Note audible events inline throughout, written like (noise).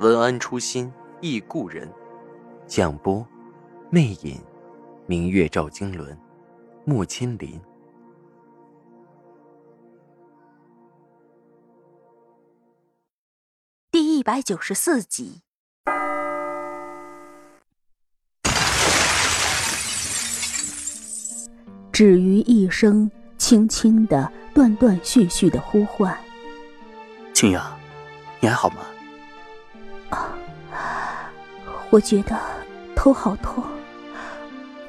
文安初心忆故人，蒋波，魅影，明月照经纶，木千林。第一百九十四集。止于一声轻轻的、断断续续的呼唤。青阳，你还好吗？我觉得头好痛，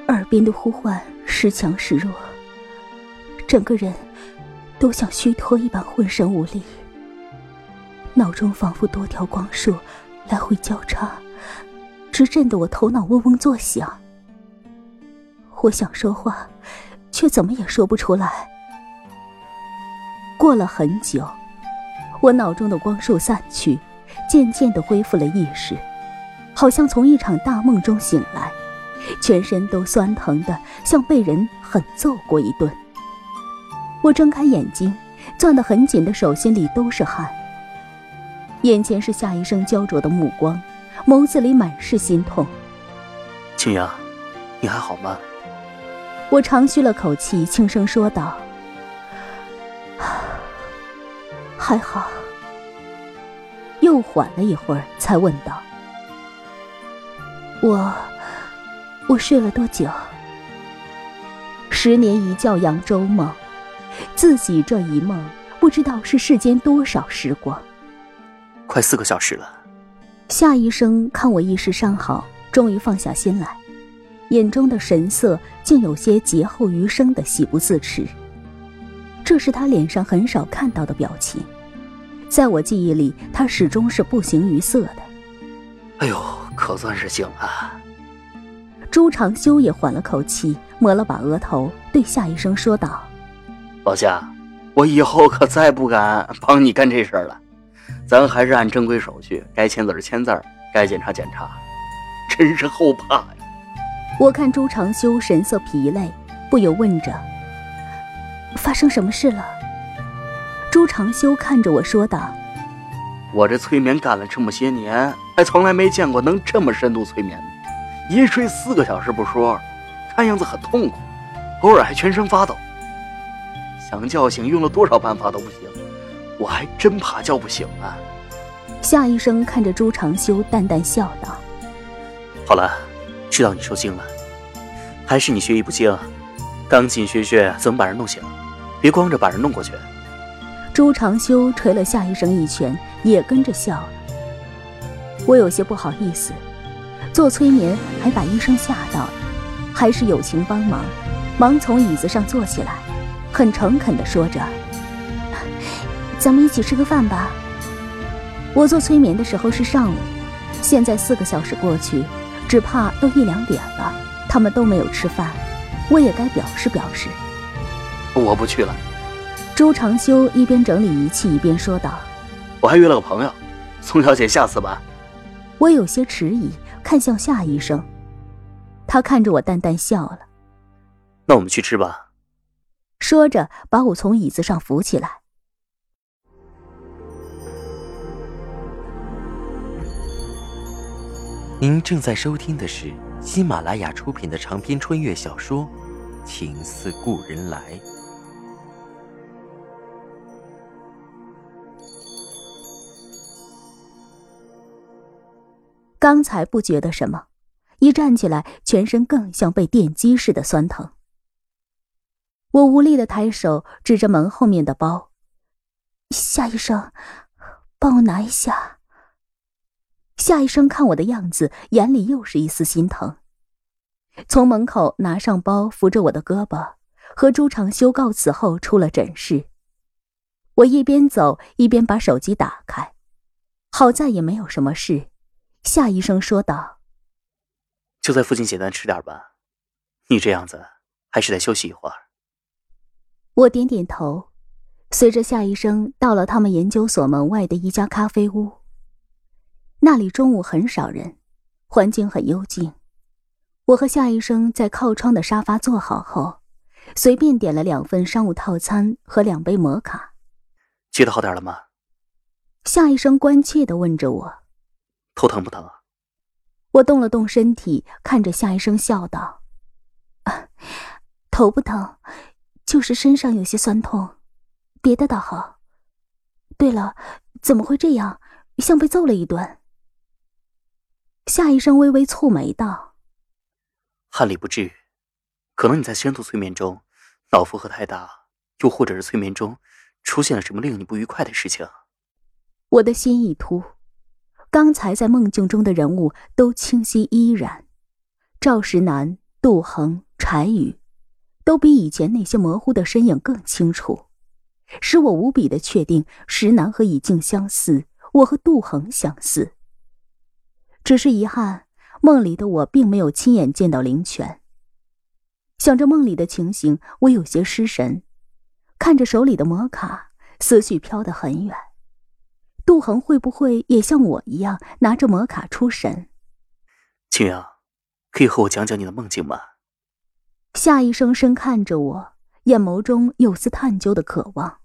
耳边的呼唤时强时弱，整个人都像虚脱一般浑身无力，脑中仿佛多条光束来回交叉，直震得我头脑嗡嗡作响。我想说话，却怎么也说不出来。过了很久，我脑中的光束散去，渐渐的恢复了意识。好像从一场大梦中醒来，全身都酸疼的，像被人狠揍过一顿。我睁开眼睛，攥得很紧的手心里都是汗。眼前是夏医生焦灼的目光，眸子里满是心痛。青阳，你还好吗？我长吁了口气，轻声说道：“ (sighs) 还好。”又缓了一会儿，才问道。我，我睡了多久？十年一觉扬州梦，自己这一梦，不知道是世间多少时光。快四个小时了。夏医生看我意识尚好，终于放下心来，眼中的神色竟有些劫后余生的喜不自持。这是他脸上很少看到的表情，在我记忆里，他始终是不形于色的。哎呦！可算是醒了。朱长修也缓了口气，抹了把额头，对夏医生说道：“老夏，我以后可再不敢帮你干这事了。咱还是按正规手续，该签字签字，该检查检查。真是后怕呀！”我看朱长修神色疲累，不由问着：“发生什么事了？”朱长修看着我说道：“我这催眠干了这么些年。”还从来没见过能这么深度催眠的，一睡四个小时不说，看样子很痛苦，偶尔还全身发抖。想叫醒，用了多少办法都不行，我还真怕叫不醒啊。夏医生看着朱长修，淡淡笑道：“好了，知道你受惊了，还是你学艺不精，赶紧学学怎么把人弄醒，别光着把人弄过去。”朱长修捶了夏医生一拳，也跟着笑了。我有些不好意思，做催眠还把医生吓到了，还是友情帮忙，忙从椅子上坐起来，很诚恳地说着：“咱们一起吃个饭吧。”我做催眠的时候是上午，现在四个小时过去，只怕都一两点了，他们都没有吃饭，我也该表示表示。我不去了。朱长修一边整理仪器一边说道：“我还约了个朋友，宋小姐，下次吧。”我有些迟疑，看向夏医生，他看着我淡淡笑了。那我们去吃吧。说着，把我从椅子上扶起来。您正在收听的是喜马拉雅出品的长篇穿越小说《情似故人来》。刚才不觉得什么，一站起来，全身更像被电击似的酸疼。我无力的抬手指着门后面的包：“夏医生，帮我拿一下。”夏医生看我的样子，眼里又是一丝心疼，从门口拿上包，扶着我的胳膊，和朱长修告辞后出了诊室。我一边走一边把手机打开，好在也没有什么事。夏医生说道：“就在附近简单吃点吧，你这样子还是得休息一会儿。”我点点头，随着夏医生到了他们研究所门外的一家咖啡屋。那里中午很少人，环境很幽静。我和夏医生在靠窗的沙发坐好后，随便点了两份商务套餐和两杯摩卡。觉得好点了吗？夏医生关切的问着我：“头疼不疼？”我动了动身体，看着夏医生笑道：“啊，头不疼，就是身上有些酸痛，别的倒好。对了，怎么会这样？像被揍了一顿。”夏医生微微蹙眉道。汗里不至于，可能你在深度催眠中脑负荷太大，又或者是催眠中出现了什么令你不愉快的事情。我的心一突，刚才在梦境中的人物都清晰依然，赵石南、杜恒、柴宇，都比以前那些模糊的身影更清楚，使我无比的确定石南和以静相似，我和杜恒相似。只是遗憾。梦里的我并没有亲眼见到灵泉。想着梦里的情形，我有些失神，看着手里的摩卡，思绪飘得很远。杜恒会不会也像我一样拿着摩卡出神？青阳，可以和我讲讲你的梦境吗？夏医生深看着我，眼眸中有丝探究的渴望。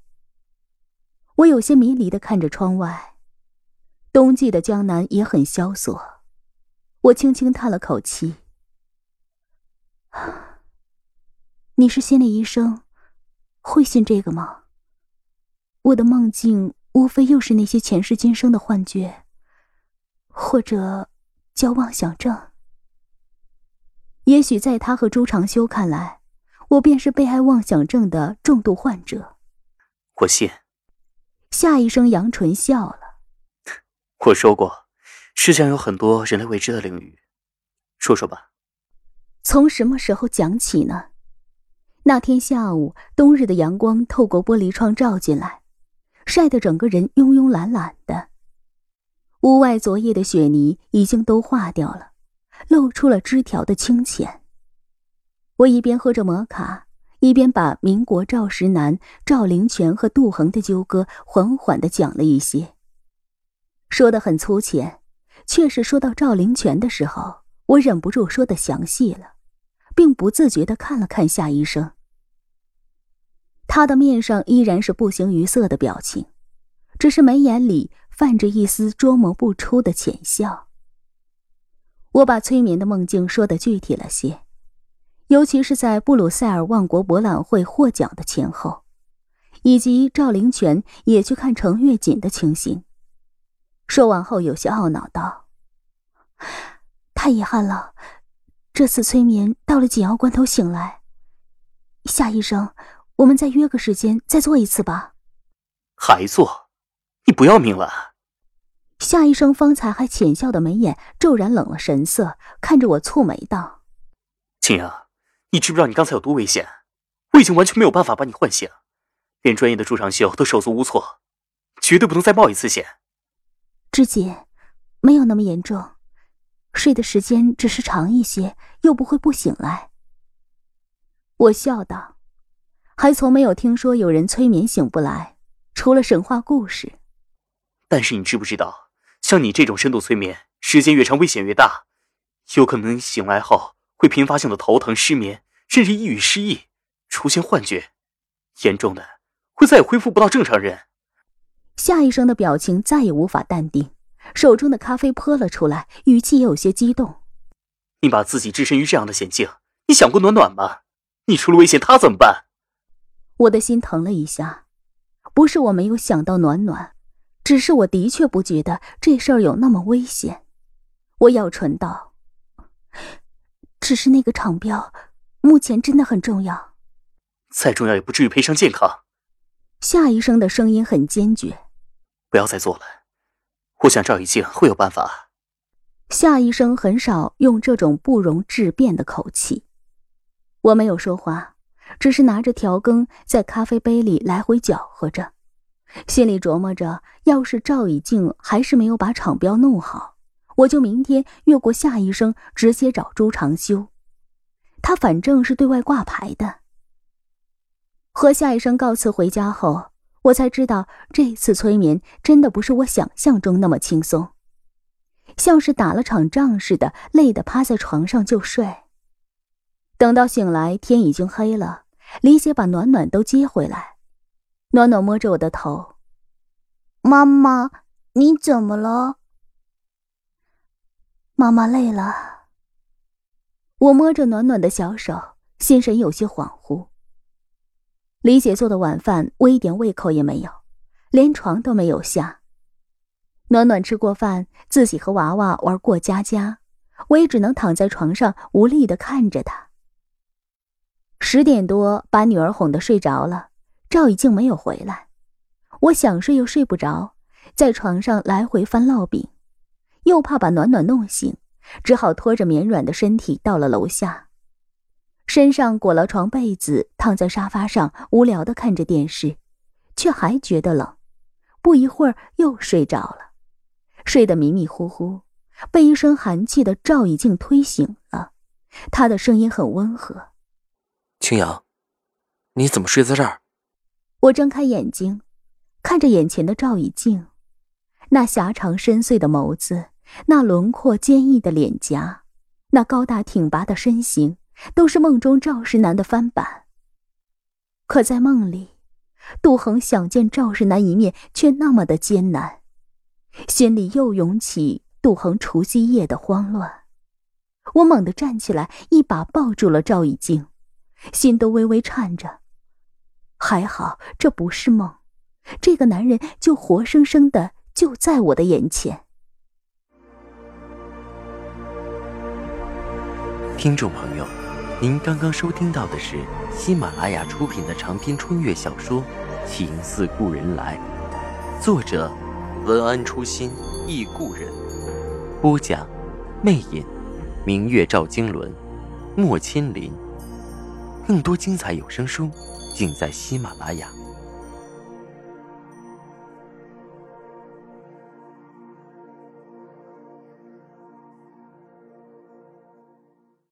我有些迷离的看着窗外，冬季的江南也很萧索。我轻轻叹了口气。(sighs) 你是心理医生，会信这个吗？我的梦境无非又是那些前世今生的幻觉，或者叫妄想症。也许在他和朱长修看来，我便是被害妄想症的重度患者。我信。夏医生扬唇笑了。(laughs) 我说过。世上有很多人类未知的领域，说说吧。从什么时候讲起呢？那天下午，冬日的阳光透过玻璃窗照进来，晒得整个人慵慵懒懒的。屋外昨夜的雪泥已经都化掉了，露出了枝条的清浅。我一边喝着摩卡，一边把民国赵石南、赵灵泉和杜恒的纠葛缓缓的讲了一些，说的很粗浅。却是说到赵灵泉的时候，我忍不住说的详细了，并不自觉的看了看夏医生。他的面上依然是不形于色的表情，只是眉眼里泛着一丝捉摸不出的浅笑。我把催眠的梦境说的具体了些，尤其是在布鲁塞尔万国博览会获奖的前后，以及赵灵泉也去看程月锦的情形。说完后，有些懊恼道：“太遗憾了，这次催眠到了紧要关头醒来。夏医生，我们再约个时间再做一次吧。”还做？你不要命了？夏医生方才还浅笑的眉眼骤然冷了神色，看着我蹙眉道：“青阳，你知不知道你刚才有多危险？我已经完全没有办法把你唤醒，连专业的朱长秀都手足无措，绝对不能再冒一次险。”知姐，没有那么严重，睡的时间只是长一些，又不会不醒来。我笑道：“还从没有听说有人催眠醒不来，除了神话故事。”但是你知不知道，像你这种深度催眠，时间越长危险越大，有可能醒来后会频发性的头疼、失眠，甚至抑郁、失忆，出现幻觉，严重的会再也恢复不到正常人。夏医生的表情再也无法淡定，手中的咖啡泼了出来，语气也有些激动。你把自己置身于这样的险境，你想过暖暖吗？你出了危险，他怎么办？我的心疼了一下，不是我没有想到暖暖，只是我的确不觉得这事儿有那么危险。我咬唇道：“只是那个厂标，目前真的很重要。再重要也不至于赔上健康。”夏医生的声音很坚决。不要再做了，我想赵以静会有办法。夏医生很少用这种不容置辩的口气。我没有说话，只是拿着调羹在咖啡杯里来回搅和着，心里琢磨着：要是赵以静还是没有把厂标弄好，我就明天越过夏医生，直接找朱长修。他反正是对外挂牌的。和夏医生告辞回家后，我才知道这次催眠真的不是我想象中那么轻松，像是打了场仗似的，累得趴在床上就睡。等到醒来，天已经黑了。李姐把暖暖都接回来，暖暖摸着我的头：“妈妈，你怎么了？”妈妈累了。我摸着暖暖的小手，心神有些恍惚。李姐做的晚饭，我一点胃口也没有，连床都没有下。暖暖吃过饭，自己和娃娃玩过家家，我也只能躺在床上无力的看着她。十点多，把女儿哄得睡着了，赵以静没有回来，我想睡又睡不着，在床上来回翻烙饼，又怕把暖暖弄醒，只好拖着绵软的身体到了楼下。身上裹了床被子，躺在沙发上，无聊的看着电视，却还觉得冷。不一会儿又睡着了，睡得迷迷糊糊，被一声寒气的赵以静推醒了。他的声音很温和：“青阳，你怎么睡在这儿？”我睁开眼睛，看着眼前的赵以静，那狭长深邃的眸子，那轮廓坚毅的脸颊，那高大挺拔的身形。都是梦中赵世南的翻版。可在梦里，杜恒想见赵世南一面，却那么的艰难，心里又涌起杜恒除夕夜的慌乱。我猛地站起来，一把抱住了赵以静，心都微微颤着。还好这不是梦，这个男人就活生生的就在我的眼前。听众朋友。您刚刚收听到的是喜马拉雅出品的长篇穿越小说《情似故人来》，作者文安初心忆故人，播讲魅影，明月照经纶，莫千林。更多精彩有声书尽在喜马拉雅。